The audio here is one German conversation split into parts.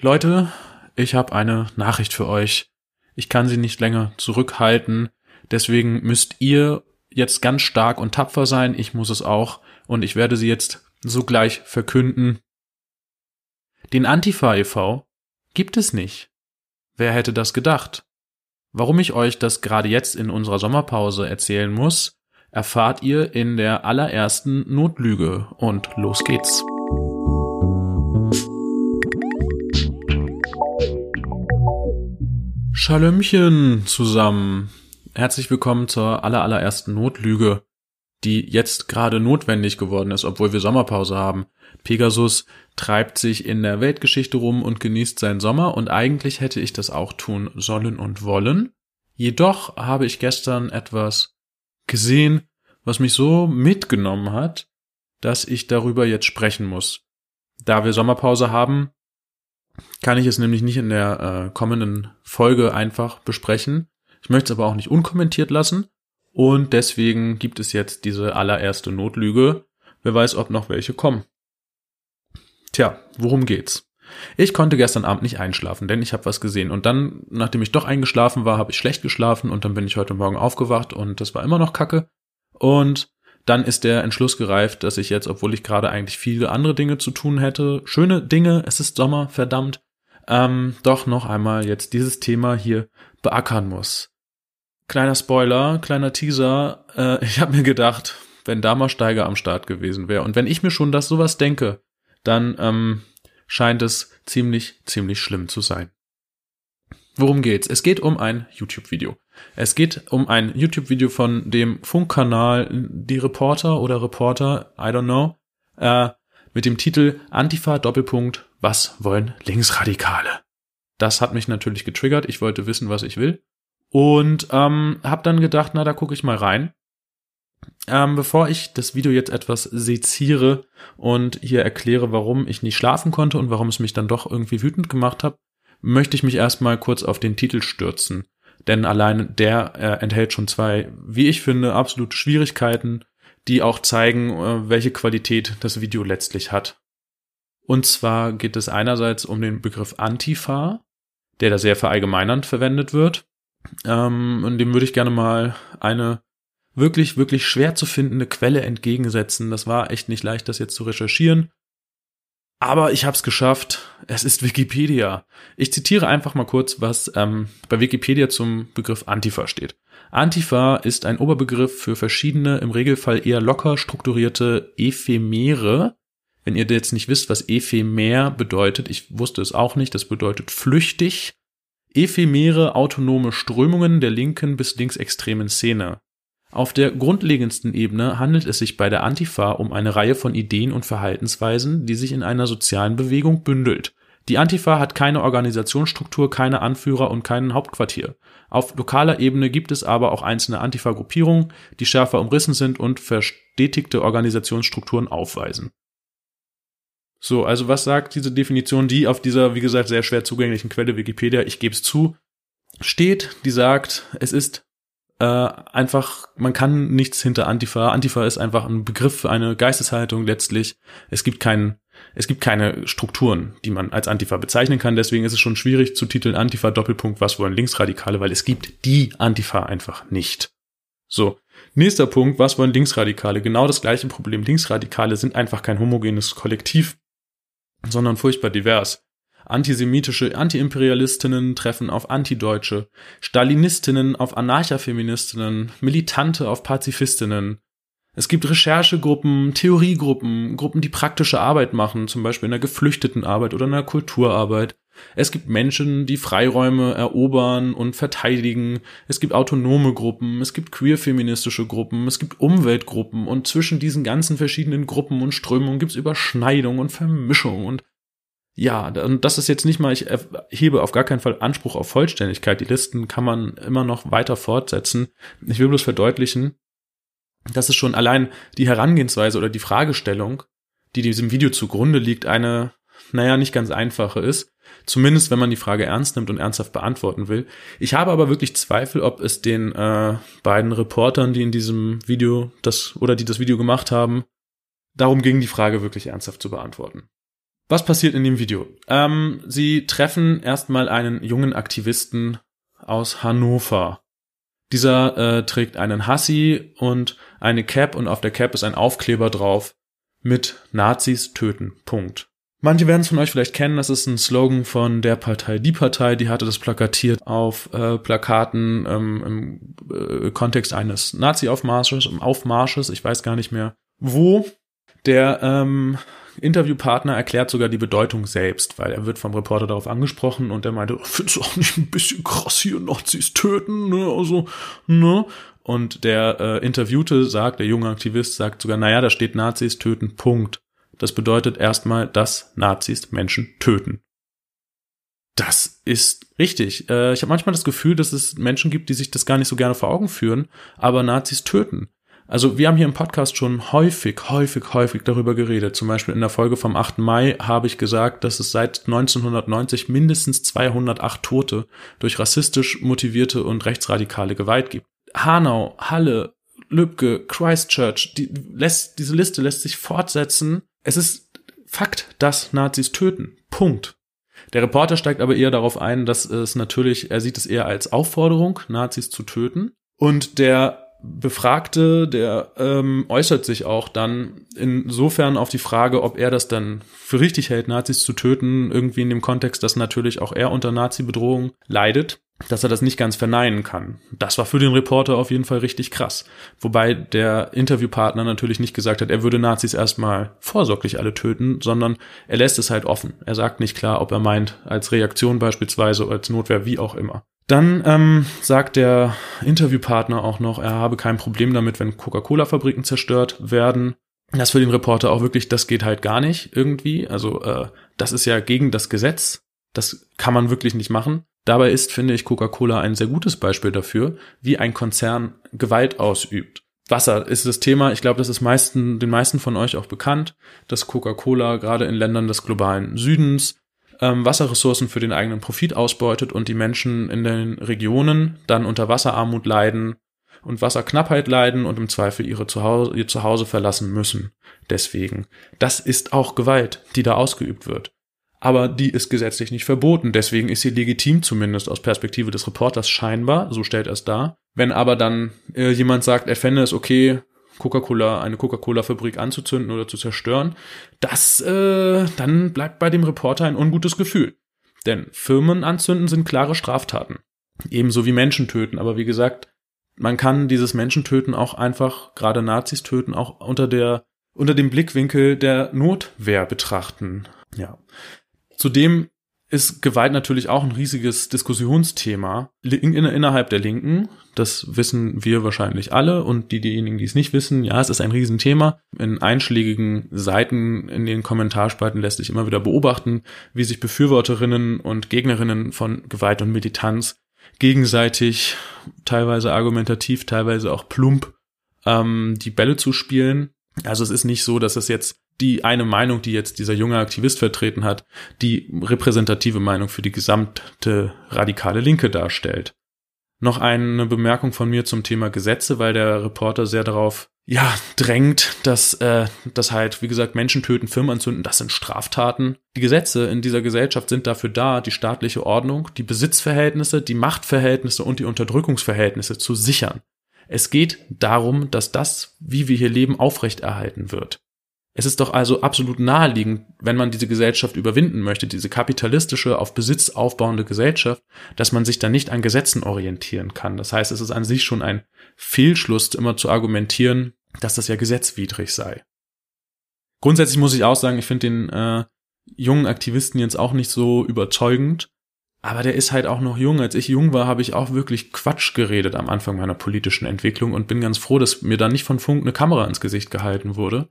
Leute, ich habe eine Nachricht für euch. Ich kann sie nicht länger zurückhalten, deswegen müsst ihr jetzt ganz stark und tapfer sein, ich muss es auch, und ich werde sie jetzt sogleich verkünden. Den Antifa e.V. gibt es nicht. Wer hätte das gedacht? Warum ich euch das gerade jetzt in unserer Sommerpause erzählen muss, erfahrt ihr in der allerersten Notlüge und los geht's. Schalömchen zusammen. Herzlich willkommen zur allerallerersten Notlüge, die jetzt gerade notwendig geworden ist, obwohl wir Sommerpause haben. Pegasus treibt sich in der Weltgeschichte rum und genießt seinen Sommer und eigentlich hätte ich das auch tun sollen und wollen. Jedoch habe ich gestern etwas gesehen, was mich so mitgenommen hat, dass ich darüber jetzt sprechen muss. Da wir Sommerpause haben, kann ich es nämlich nicht in der äh, kommenden Folge einfach besprechen. Ich möchte es aber auch nicht unkommentiert lassen. Und deswegen gibt es jetzt diese allererste Notlüge. Wer weiß, ob noch welche kommen. Tja, worum geht's? Ich konnte gestern Abend nicht einschlafen, denn ich habe was gesehen. Und dann, nachdem ich doch eingeschlafen war, habe ich schlecht geschlafen und dann bin ich heute Morgen aufgewacht und das war immer noch Kacke. Und dann ist der Entschluss gereift, dass ich jetzt, obwohl ich gerade eigentlich viele andere Dinge zu tun hätte, schöne Dinge, es ist Sommer, verdammt, ähm, doch noch einmal jetzt dieses Thema hier beackern muss. Kleiner Spoiler, kleiner Teaser, äh, ich habe mir gedacht, wenn da mal Steiger am Start gewesen wäre und wenn ich mir schon das sowas denke, dann ähm, scheint es ziemlich, ziemlich schlimm zu sein. Worum geht's? Es geht um ein YouTube-Video. Es geht um ein YouTube-Video von dem Funkkanal Die Reporter oder Reporter, I don't know, äh, mit dem Titel Antifa Doppelpunkt, was wollen Linksradikale? Das hat mich natürlich getriggert. Ich wollte wissen, was ich will. Und ähm, habe dann gedacht, na, da gucke ich mal rein. Ähm, bevor ich das Video jetzt etwas seziere und hier erkläre, warum ich nicht schlafen konnte und warum es mich dann doch irgendwie wütend gemacht hat, möchte ich mich erstmal kurz auf den Titel stürzen denn allein der äh, enthält schon zwei, wie ich finde, absolute Schwierigkeiten, die auch zeigen, äh, welche Qualität das Video letztlich hat. Und zwar geht es einerseits um den Begriff Antifa, der da sehr verallgemeinernd verwendet wird. Ähm, und dem würde ich gerne mal eine wirklich, wirklich schwer zu findende Quelle entgegensetzen. Das war echt nicht leicht, das jetzt zu recherchieren. Aber ich habe es geschafft. Es ist Wikipedia. Ich zitiere einfach mal kurz, was ähm, bei Wikipedia zum Begriff Antifa steht. Antifa ist ein Oberbegriff für verschiedene, im Regelfall eher locker strukturierte Ephemere. Wenn ihr jetzt nicht wisst, was Ephemer bedeutet, ich wusste es auch nicht, das bedeutet flüchtig. Ephemere autonome Strömungen der linken bis linksextremen Szene. Auf der grundlegendsten Ebene handelt es sich bei der Antifa um eine Reihe von Ideen und Verhaltensweisen, die sich in einer sozialen Bewegung bündelt. Die Antifa hat keine Organisationsstruktur, keine Anführer und kein Hauptquartier. Auf lokaler Ebene gibt es aber auch einzelne Antifa-Gruppierungen, die schärfer umrissen sind und verstetigte Organisationsstrukturen aufweisen. So, also was sagt diese Definition, die auf dieser, wie gesagt, sehr schwer zugänglichen Quelle Wikipedia, ich gebe es zu, steht, die sagt, es ist äh, einfach, man kann nichts hinter Antifa. Antifa ist einfach ein Begriff für eine Geisteshaltung letztlich. Es gibt keinen, es gibt keine Strukturen, die man als Antifa bezeichnen kann. Deswegen ist es schon schwierig zu titeln Antifa Doppelpunkt, was wollen Linksradikale, weil es gibt die Antifa einfach nicht. So. Nächster Punkt, was wollen Linksradikale? Genau das gleiche Problem. Linksradikale sind einfach kein homogenes Kollektiv, sondern furchtbar divers. Antisemitische Antiimperialistinnen treffen auf Antideutsche, Stalinistinnen auf Anarchafeministinnen, Militante auf Pazifistinnen. Es gibt Recherchegruppen, Theoriegruppen, Gruppen, die praktische Arbeit machen, zum Beispiel in der Geflüchtetenarbeit oder in der Kulturarbeit. Es gibt Menschen, die Freiräume erobern und verteidigen. Es gibt autonome Gruppen, es gibt queer-feministische Gruppen, es gibt Umweltgruppen und zwischen diesen ganzen verschiedenen Gruppen und Strömungen gibt es Überschneidung und Vermischung und ja, und das ist jetzt nicht mal, ich hebe auf gar keinen Fall Anspruch auf Vollständigkeit. Die Listen kann man immer noch weiter fortsetzen. Ich will bloß verdeutlichen, dass es schon allein die Herangehensweise oder die Fragestellung, die diesem Video zugrunde liegt, eine, naja, nicht ganz einfache ist. Zumindest, wenn man die Frage ernst nimmt und ernsthaft beantworten will. Ich habe aber wirklich Zweifel, ob es den äh, beiden Reportern, die in diesem Video das oder die das Video gemacht haben, darum ging, die Frage wirklich ernsthaft zu beantworten. Was passiert in dem Video? Ähm, sie treffen erstmal einen jungen Aktivisten aus Hannover. Dieser äh, trägt einen Hassi und eine Cap und auf der Cap ist ein Aufkleber drauf mit Nazis töten. Punkt. Manche werden es von euch vielleicht kennen, das ist ein Slogan von der Partei Die Partei, die hatte das plakatiert auf äh, Plakaten ähm, im äh, Kontext eines Nazi-Aufmarsches, Aufmarsches, ich weiß gar nicht mehr wo. Der ähm, Interviewpartner erklärt sogar die Bedeutung selbst, weil er wird vom Reporter darauf angesprochen und er meinte, findest du auch nicht ein bisschen krass hier Nazis töten, ne, also, ne? Und der äh, Interviewte sagt, der junge Aktivist sagt sogar, naja, da steht Nazis töten, Punkt. Das bedeutet erstmal, dass Nazis Menschen töten. Das ist richtig. Äh, ich habe manchmal das Gefühl, dass es Menschen gibt, die sich das gar nicht so gerne vor Augen führen, aber Nazis töten. Also wir haben hier im Podcast schon häufig, häufig, häufig darüber geredet. Zum Beispiel in der Folge vom 8. Mai habe ich gesagt, dass es seit 1990 mindestens 208 Tote durch rassistisch motivierte und rechtsradikale Gewalt gibt. Hanau, Halle, Lübcke, Christchurch, die lässt, diese Liste lässt sich fortsetzen. Es ist Fakt, dass Nazis töten. Punkt. Der Reporter steigt aber eher darauf ein, dass es natürlich, er sieht es eher als Aufforderung, Nazis zu töten. Und der Befragte, der ähm, äußert sich auch dann insofern auf die Frage, ob er das dann für richtig hält, Nazis zu töten, irgendwie in dem Kontext, dass natürlich auch er unter Nazi-Bedrohung leidet, dass er das nicht ganz verneinen kann. Das war für den Reporter auf jeden Fall richtig krass. Wobei der Interviewpartner natürlich nicht gesagt hat, er würde Nazis erstmal vorsorglich alle töten, sondern er lässt es halt offen. Er sagt nicht klar, ob er meint, als Reaktion beispielsweise, als Notwehr, wie auch immer. Dann ähm, sagt der Interviewpartner auch noch, er habe kein Problem damit, wenn Coca-Cola-Fabriken zerstört werden. Das für den Reporter auch wirklich, das geht halt gar nicht irgendwie. Also äh, das ist ja gegen das Gesetz. Das kann man wirklich nicht machen. Dabei ist, finde ich, Coca-Cola ein sehr gutes Beispiel dafür, wie ein Konzern Gewalt ausübt. Wasser ist das Thema. Ich glaube, das ist meisten, den meisten von euch auch bekannt, dass Coca-Cola gerade in Ländern des globalen Südens ähm, Wasserressourcen für den eigenen Profit ausbeutet und die Menschen in den Regionen dann unter Wasserarmut leiden und Wasserknappheit leiden und im Zweifel ihre Zuhause, ihr Zuhause verlassen müssen. Deswegen. Das ist auch Gewalt, die da ausgeübt wird. Aber die ist gesetzlich nicht verboten. Deswegen ist sie legitim, zumindest aus Perspektive des Reporters scheinbar. So stellt er es dar. Wenn aber dann äh, jemand sagt, er fände es okay, Coca-Cola, eine Coca-Cola-Fabrik anzuzünden oder zu zerstören, das, äh, dann bleibt bei dem Reporter ein ungutes Gefühl. Denn Firmen anzünden sind klare Straftaten. Ebenso wie Menschen töten. Aber wie gesagt, man kann dieses Menschentöten auch einfach, gerade Nazis töten, auch unter der, unter dem Blickwinkel der Notwehr betrachten. Ja. Zudem ist Gewalt natürlich auch ein riesiges Diskussionsthema innerhalb der Linken. Das wissen wir wahrscheinlich alle und die, diejenigen, die es nicht wissen, ja, es ist ein Riesenthema. In einschlägigen Seiten in den Kommentarspalten lässt sich immer wieder beobachten, wie sich Befürworterinnen und Gegnerinnen von Gewalt und Militanz gegenseitig, teilweise argumentativ, teilweise auch plump, ähm, die Bälle zu spielen. Also es ist nicht so, dass es jetzt die eine Meinung, die jetzt dieser junge Aktivist vertreten hat, die repräsentative Meinung für die gesamte radikale Linke darstellt. Noch eine Bemerkung von mir zum Thema Gesetze, weil der Reporter sehr darauf ja drängt, dass äh, das halt wie gesagt Menschen töten, Firmen anzünden, das sind Straftaten. Die Gesetze in dieser Gesellschaft sind dafür da, die staatliche Ordnung, die Besitzverhältnisse, die Machtverhältnisse und die Unterdrückungsverhältnisse zu sichern. Es geht darum, dass das, wie wir hier leben, aufrechterhalten wird. Es ist doch also absolut naheliegend, wenn man diese Gesellschaft überwinden möchte, diese kapitalistische, auf Besitz aufbauende Gesellschaft, dass man sich dann nicht an Gesetzen orientieren kann. Das heißt, es ist an sich schon ein Fehlschluss, immer zu argumentieren, dass das ja gesetzwidrig sei. Grundsätzlich muss ich auch sagen, ich finde den äh, jungen Aktivisten jetzt auch nicht so überzeugend, aber der ist halt auch noch jung. Als ich jung war, habe ich auch wirklich Quatsch geredet am Anfang meiner politischen Entwicklung und bin ganz froh, dass mir da nicht von Funk eine Kamera ins Gesicht gehalten wurde.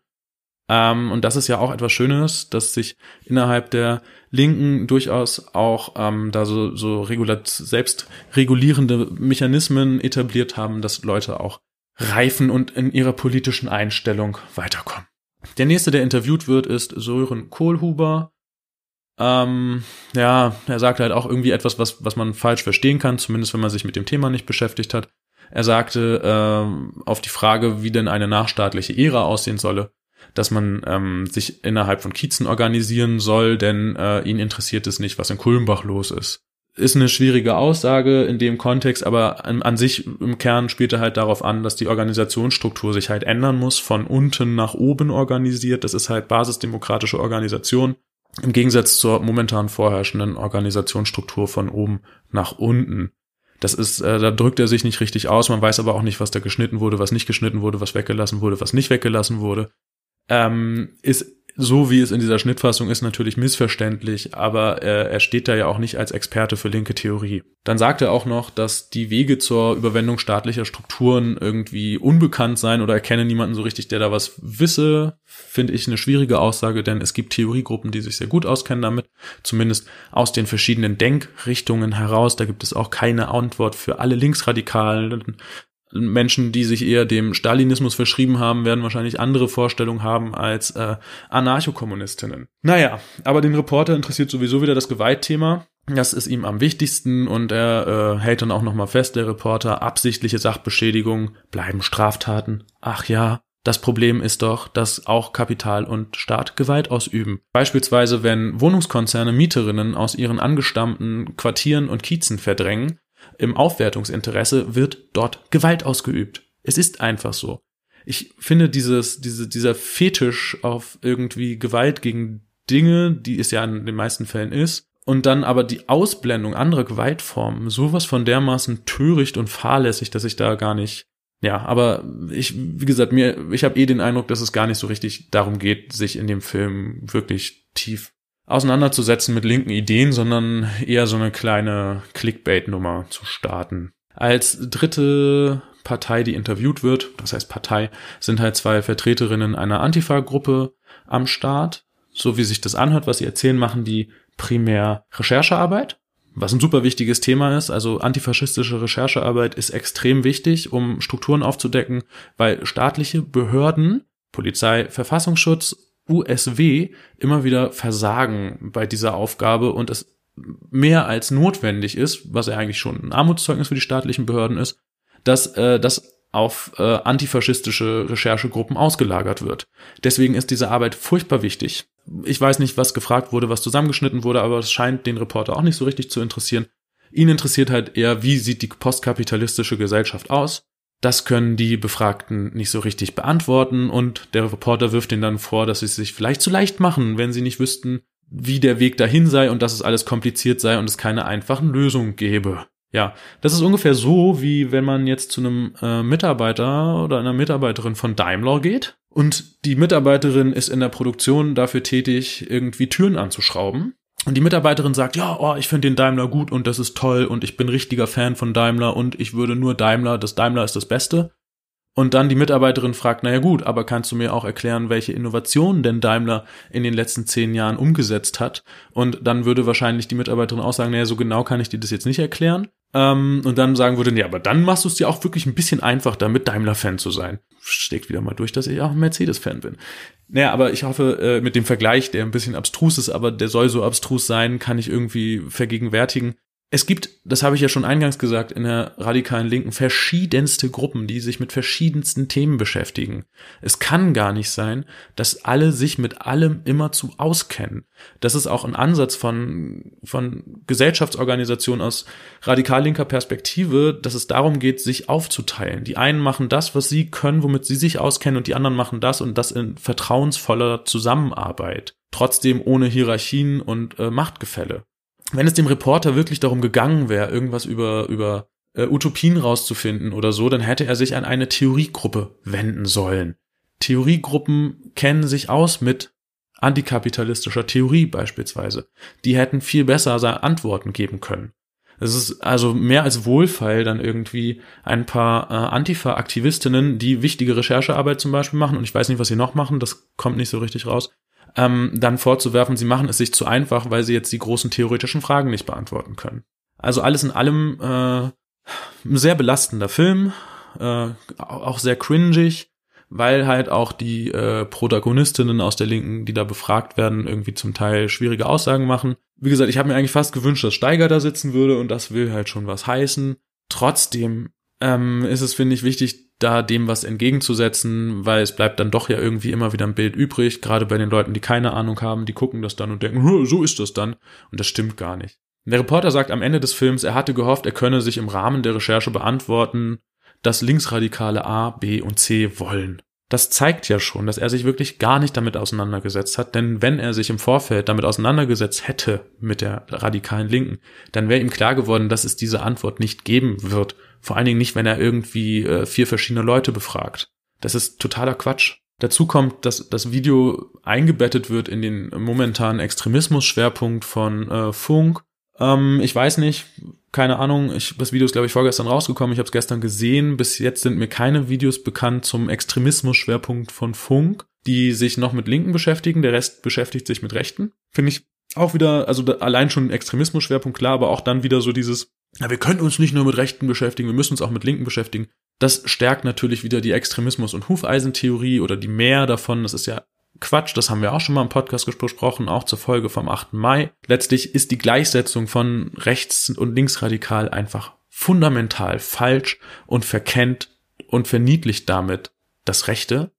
Ähm, und das ist ja auch etwas Schönes, dass sich innerhalb der Linken durchaus auch ähm, da so, so regulat, selbst regulierende Mechanismen etabliert haben, dass Leute auch reifen und in ihrer politischen Einstellung weiterkommen. Der nächste, der interviewt wird, ist Sören Kohlhuber. Ähm, ja, er sagt halt auch irgendwie etwas, was, was man falsch verstehen kann, zumindest wenn man sich mit dem Thema nicht beschäftigt hat. Er sagte ähm, auf die Frage, wie denn eine nachstaatliche Ära aussehen solle, dass man ähm, sich innerhalb von Kiezen organisieren soll, denn äh, ihn interessiert es nicht, was in Kulmbach los ist. Ist eine schwierige Aussage in dem Kontext, aber an, an sich im Kern spielt er halt darauf an, dass die Organisationsstruktur sich halt ändern muss, von unten nach oben organisiert. Das ist halt basisdemokratische Organisation im Gegensatz zur momentan vorherrschenden Organisationsstruktur von oben nach unten. Das ist, äh, da drückt er sich nicht richtig aus. Man weiß aber auch nicht, was da geschnitten wurde, was nicht geschnitten wurde, was weggelassen wurde, was nicht weggelassen wurde. Ähm, ist so wie es in dieser Schnittfassung ist, natürlich missverständlich, aber äh, er steht da ja auch nicht als Experte für linke Theorie. Dann sagt er auch noch, dass die Wege zur Überwindung staatlicher Strukturen irgendwie unbekannt seien oder er kenne niemanden so richtig, der da was wisse. Finde ich eine schwierige Aussage, denn es gibt Theoriegruppen, die sich sehr gut auskennen damit, zumindest aus den verschiedenen Denkrichtungen heraus. Da gibt es auch keine Antwort für alle Linksradikalen Menschen, die sich eher dem Stalinismus verschrieben haben, werden wahrscheinlich andere Vorstellungen haben als äh, Anarchokommunistinnen. Naja, aber den Reporter interessiert sowieso wieder das Gewaltthema. Das ist ihm am wichtigsten und er äh, hält dann auch nochmal fest, der Reporter, absichtliche Sachbeschädigung bleiben Straftaten. Ach ja, das Problem ist doch, dass auch Kapital und Staat Gewalt ausüben. Beispielsweise, wenn Wohnungskonzerne Mieterinnen aus ihren angestammten Quartieren und Kiezen verdrängen, im Aufwertungsinteresse wird dort Gewalt ausgeübt. Es ist einfach so. Ich finde dieses, diese, dieser Fetisch auf irgendwie Gewalt gegen Dinge, die es ja in den meisten Fällen ist, und dann aber die Ausblendung anderer Gewaltformen, sowas von dermaßen töricht und fahrlässig, dass ich da gar nicht, ja, aber ich, wie gesagt, mir, ich habe eh den Eindruck, dass es gar nicht so richtig darum geht, sich in dem Film wirklich tief auseinanderzusetzen mit linken Ideen, sondern eher so eine kleine Clickbait-Nummer zu starten. Als dritte Partei, die interviewt wird, das heißt Partei, sind halt zwei Vertreterinnen einer Antifa-Gruppe am Start. So wie sich das anhört, was sie erzählen, machen die primär Recherchearbeit, was ein super wichtiges Thema ist. Also antifaschistische Recherchearbeit ist extrem wichtig, um Strukturen aufzudecken, weil staatliche Behörden, Polizei, Verfassungsschutz USW immer wieder versagen bei dieser Aufgabe und es mehr als notwendig ist, was ja eigentlich schon ein Armutszeugnis für die staatlichen Behörden ist, dass äh, das auf äh, antifaschistische Recherchegruppen ausgelagert wird. Deswegen ist diese Arbeit furchtbar wichtig. Ich weiß nicht, was gefragt wurde, was zusammengeschnitten wurde, aber es scheint den Reporter auch nicht so richtig zu interessieren. Ihn interessiert halt eher, wie sieht die postkapitalistische Gesellschaft aus? Das können die Befragten nicht so richtig beantworten und der Reporter wirft ihnen dann vor, dass sie es sich vielleicht zu leicht machen, wenn sie nicht wüssten, wie der Weg dahin sei und dass es alles kompliziert sei und es keine einfachen Lösungen gäbe. Ja, das ist ungefähr so, wie wenn man jetzt zu einem äh, Mitarbeiter oder einer Mitarbeiterin von Daimler geht und die Mitarbeiterin ist in der Produktion dafür tätig, irgendwie Türen anzuschrauben und die Mitarbeiterin sagt, ja, oh, ich finde den Daimler gut und das ist toll und ich bin richtiger Fan von Daimler und ich würde nur Daimler, das Daimler ist das Beste. Und dann die Mitarbeiterin fragt, naja gut, aber kannst du mir auch erklären, welche Innovationen denn Daimler in den letzten zehn Jahren umgesetzt hat? Und dann würde wahrscheinlich die Mitarbeiterin auch sagen, naja, so genau kann ich dir das jetzt nicht erklären. Ähm, und dann sagen würde, nee, aber dann machst du es dir auch wirklich ein bisschen einfach, damit Daimler-Fan zu sein. Steckt wieder mal durch, dass ich auch ein Mercedes-Fan bin. Naja, aber ich hoffe, äh, mit dem Vergleich, der ein bisschen abstrus ist, aber der soll so abstrus sein, kann ich irgendwie vergegenwärtigen. Es gibt, das habe ich ja schon eingangs gesagt, in der radikalen Linken verschiedenste Gruppen, die sich mit verschiedensten Themen beschäftigen. Es kann gar nicht sein, dass alle sich mit allem immerzu auskennen. Das ist auch ein Ansatz von, von Gesellschaftsorganisationen aus radikal linker Perspektive, dass es darum geht, sich aufzuteilen. Die einen machen das, was sie können, womit sie sich auskennen, und die anderen machen das und das in vertrauensvoller Zusammenarbeit. Trotzdem ohne Hierarchien und äh, Machtgefälle wenn es dem Reporter wirklich darum gegangen wäre, irgendwas über, über äh, Utopien rauszufinden oder so, dann hätte er sich an eine Theoriegruppe wenden sollen. Theoriegruppen kennen sich aus mit antikapitalistischer Theorie beispielsweise. Die hätten viel besser Antworten geben können. Es ist also mehr als wohlfeil, dann irgendwie ein paar äh, Antifa-Aktivistinnen, die wichtige Recherchearbeit zum Beispiel machen, und ich weiß nicht, was sie noch machen, das kommt nicht so richtig raus, ähm, dann vorzuwerfen, sie machen es sich zu einfach, weil sie jetzt die großen theoretischen Fragen nicht beantworten können. Also alles in allem äh, ein sehr belastender Film, äh, auch sehr cringig, weil halt auch die äh, Protagonistinnen aus der Linken, die da befragt werden, irgendwie zum Teil schwierige Aussagen machen. Wie gesagt, ich habe mir eigentlich fast gewünscht, dass Steiger da sitzen würde und das will halt schon was heißen. Trotzdem ähm, ist es, finde ich, wichtig, da dem was entgegenzusetzen, weil es bleibt dann doch ja irgendwie immer wieder ein Bild übrig, gerade bei den Leuten, die keine Ahnung haben, die gucken das dann und denken, so ist das dann. Und das stimmt gar nicht. Der Reporter sagt am Ende des Films, er hatte gehofft, er könne sich im Rahmen der Recherche beantworten, dass Linksradikale A, B und C wollen. Das zeigt ja schon, dass er sich wirklich gar nicht damit auseinandergesetzt hat, denn wenn er sich im Vorfeld damit auseinandergesetzt hätte mit der radikalen Linken, dann wäre ihm klar geworden, dass es diese Antwort nicht geben wird. Vor allen Dingen nicht, wenn er irgendwie äh, vier verschiedene Leute befragt. Das ist totaler Quatsch. Dazu kommt, dass das Video eingebettet wird in den momentanen Extremismus-Schwerpunkt von äh, Funk. Ähm, ich weiß nicht, keine Ahnung, ich, das Video ist, glaube ich, vorgestern rausgekommen, ich habe es gestern gesehen. Bis jetzt sind mir keine Videos bekannt zum Extremismus-Schwerpunkt von Funk, die sich noch mit Linken beschäftigen, der Rest beschäftigt sich mit Rechten. Finde ich auch wieder, also da, allein schon Extremismus-Schwerpunkt, klar, aber auch dann wieder so dieses, ja, wir können uns nicht nur mit Rechten beschäftigen, wir müssen uns auch mit Linken beschäftigen. Das stärkt natürlich wieder die Extremismus- und Hufeisentheorie oder die mehr davon. Das ist ja Quatsch, das haben wir auch schon mal im Podcast besprochen, auch zur Folge vom 8. Mai. Letztlich ist die Gleichsetzung von rechts- und linksradikal einfach fundamental falsch und verkennt und verniedlicht damit das Rechte.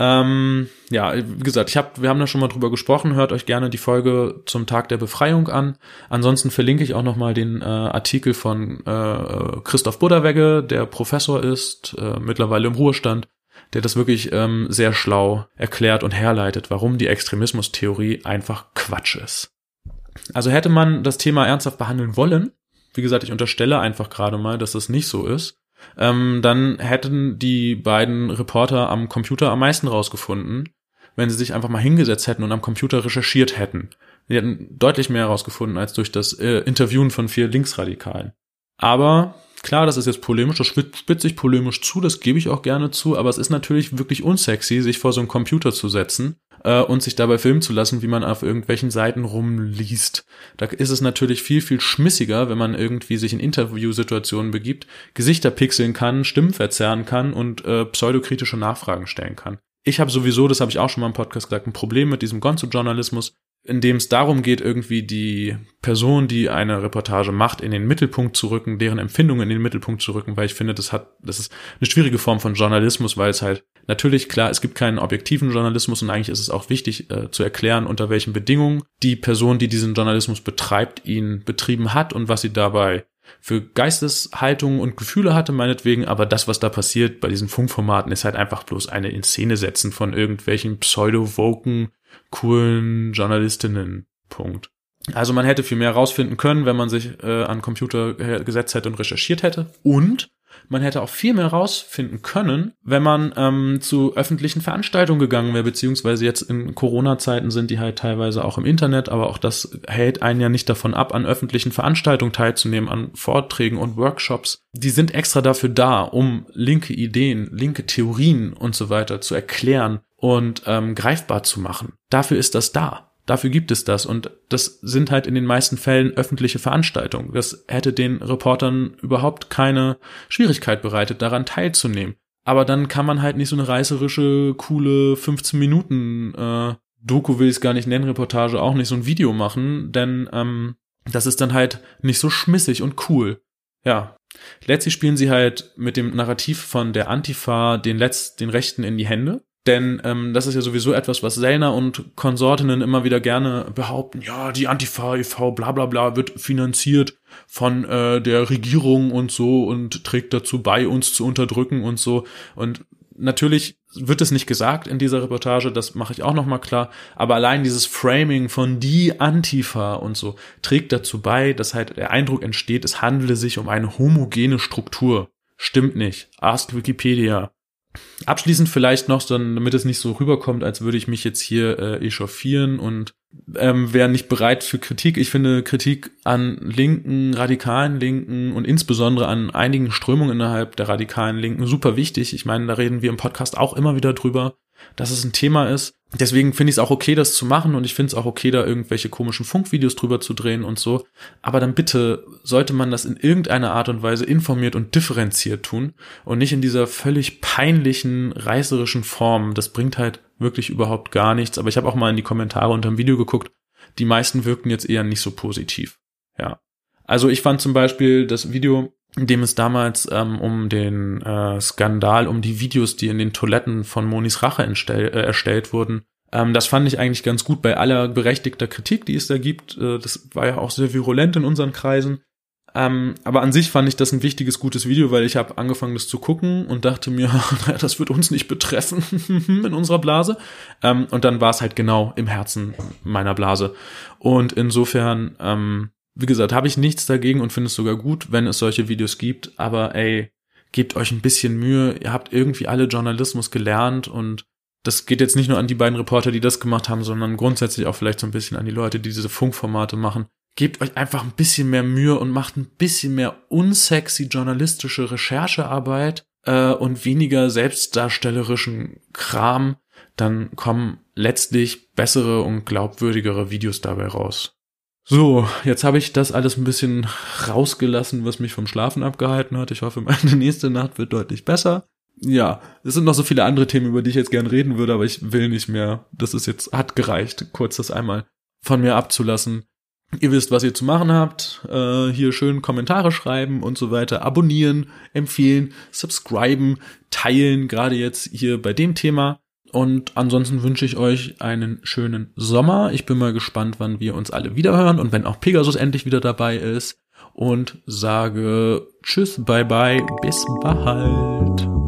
Ähm, ja, wie gesagt, ich hab, wir haben da schon mal drüber gesprochen. Hört euch gerne die Folge zum Tag der Befreiung an. Ansonsten verlinke ich auch noch mal den äh, Artikel von äh, Christoph Budderwegge, der Professor ist, äh, mittlerweile im Ruhestand, der das wirklich ähm, sehr schlau erklärt und herleitet, warum die Extremismustheorie einfach Quatsch ist. Also hätte man das Thema ernsthaft behandeln wollen, wie gesagt, ich unterstelle einfach gerade mal, dass das nicht so ist, ähm, dann hätten die beiden Reporter am Computer am meisten rausgefunden, wenn sie sich einfach mal hingesetzt hätten und am Computer recherchiert hätten. Die hätten deutlich mehr herausgefunden als durch das äh, Interviewen von vier Linksradikalen. Aber Klar, das ist jetzt polemisch, das spitzt sich polemisch zu, das gebe ich auch gerne zu, aber es ist natürlich wirklich unsexy, sich vor so einen Computer zu setzen äh, und sich dabei filmen zu lassen, wie man auf irgendwelchen Seiten rumliest. Da ist es natürlich viel, viel schmissiger, wenn man irgendwie sich in Interviewsituationen begibt, Gesichter pixeln kann, Stimmen verzerren kann und äh, pseudokritische Nachfragen stellen kann. Ich habe sowieso, das habe ich auch schon mal im Podcast gesagt, ein Problem mit diesem Gonzo-Journalismus in dem es darum geht, irgendwie die Person, die eine Reportage macht, in den Mittelpunkt zu rücken, deren Empfindungen in den Mittelpunkt zu rücken, weil ich finde, das hat, das ist eine schwierige Form von Journalismus, weil es halt natürlich klar, es gibt keinen objektiven Journalismus und eigentlich ist es auch wichtig äh, zu erklären, unter welchen Bedingungen die Person, die diesen Journalismus betreibt, ihn betrieben hat und was sie dabei für Geisteshaltungen und Gefühle hatte, meinetwegen, aber das, was da passiert bei diesen Funkformaten, ist halt einfach bloß eine in Szene setzen von irgendwelchen pseudo-woken coolen Journalistinnen. Punkt. Also man hätte viel mehr rausfinden können, wenn man sich äh, an Computer gesetzt hätte und recherchiert hätte. Und man hätte auch viel mehr rausfinden können, wenn man ähm, zu öffentlichen Veranstaltungen gegangen wäre, beziehungsweise jetzt in Corona-Zeiten sind die halt teilweise auch im Internet, aber auch das hält einen ja nicht davon ab, an öffentlichen Veranstaltungen teilzunehmen, an Vorträgen und Workshops. Die sind extra dafür da, um linke Ideen, linke Theorien und so weiter zu erklären und ähm, greifbar zu machen. Dafür ist das da. Dafür gibt es das und das sind halt in den meisten Fällen öffentliche Veranstaltungen. Das hätte den Reportern überhaupt keine Schwierigkeit bereitet, daran teilzunehmen. Aber dann kann man halt nicht so eine reißerische, coole 15 Minuten äh, Doku will ich es gar nicht nennen, Reportage auch nicht so ein Video machen, denn ähm, das ist dann halt nicht so schmissig und cool. Ja. Letztlich spielen sie halt mit dem Narrativ von der Antifa den Letz den Rechten in die Hände denn ähm, das ist ja sowieso etwas, was Sellner und Konsortinnen immer wieder gerne behaupten. Ja, die Antifa e.V. bla bla bla wird finanziert von äh, der Regierung und so und trägt dazu bei, uns zu unterdrücken und so. Und natürlich wird es nicht gesagt in dieser Reportage, das mache ich auch nochmal klar, aber allein dieses Framing von die Antifa und so trägt dazu bei, dass halt der Eindruck entsteht, es handele sich um eine homogene Struktur. Stimmt nicht. Ask Wikipedia. Abschließend vielleicht noch, damit es nicht so rüberkommt, als würde ich mich jetzt hier äh, echauffieren und ähm, wäre nicht bereit für Kritik. Ich finde Kritik an linken, radikalen Linken und insbesondere an einigen Strömungen innerhalb der radikalen Linken super wichtig. Ich meine, da reden wir im Podcast auch immer wieder drüber dass es ein Thema ist. Deswegen finde ich es auch okay, das zu machen und ich finde es auch okay, da irgendwelche komischen Funkvideos drüber zu drehen und so. Aber dann bitte sollte man das in irgendeiner Art und Weise informiert und differenziert tun und nicht in dieser völlig peinlichen, reißerischen Form. Das bringt halt wirklich überhaupt gar nichts. Aber ich habe auch mal in die Kommentare unter dem Video geguckt. Die meisten wirkten jetzt eher nicht so positiv. Ja. Also ich fand zum Beispiel das Video in dem es damals ähm, um den äh, Skandal, um die Videos, die in den Toiletten von Monis Rache entstell, äh, erstellt wurden. Ähm, das fand ich eigentlich ganz gut bei aller berechtigter Kritik, die es da gibt. Äh, das war ja auch sehr virulent in unseren Kreisen. Ähm, aber an sich fand ich das ein wichtiges, gutes Video, weil ich habe angefangen, das zu gucken und dachte mir, naja, das wird uns nicht betreffen in unserer Blase. Ähm, und dann war es halt genau im Herzen meiner Blase. Und insofern, ähm, wie gesagt, habe ich nichts dagegen und finde es sogar gut, wenn es solche Videos gibt. Aber ey, gebt euch ein bisschen Mühe. Ihr habt irgendwie alle Journalismus gelernt und das geht jetzt nicht nur an die beiden Reporter, die das gemacht haben, sondern grundsätzlich auch vielleicht so ein bisschen an die Leute, die diese Funkformate machen gebt euch einfach ein bisschen mehr Mühe und macht ein bisschen mehr unsexy journalistische Recherchearbeit äh, und weniger selbstdarstellerischen Kram, dann kommen letztlich bessere und glaubwürdigere Videos dabei raus. So, jetzt habe ich das alles ein bisschen rausgelassen, was mich vom Schlafen abgehalten hat. Ich hoffe, meine nächste Nacht wird deutlich besser. Ja, es sind noch so viele andere Themen, über die ich jetzt gern reden würde, aber ich will nicht mehr. Das ist jetzt, hat gereicht, kurz das einmal von mir abzulassen. Ihr wisst, was ihr zu machen habt. Äh, hier schön Kommentare schreiben und so weiter. Abonnieren, empfehlen, subscriben, teilen, gerade jetzt hier bei dem Thema. Und ansonsten wünsche ich euch einen schönen Sommer. Ich bin mal gespannt, wann wir uns alle wiederhören und wenn auch Pegasus endlich wieder dabei ist. Und sage Tschüss, bye bye, bis bald.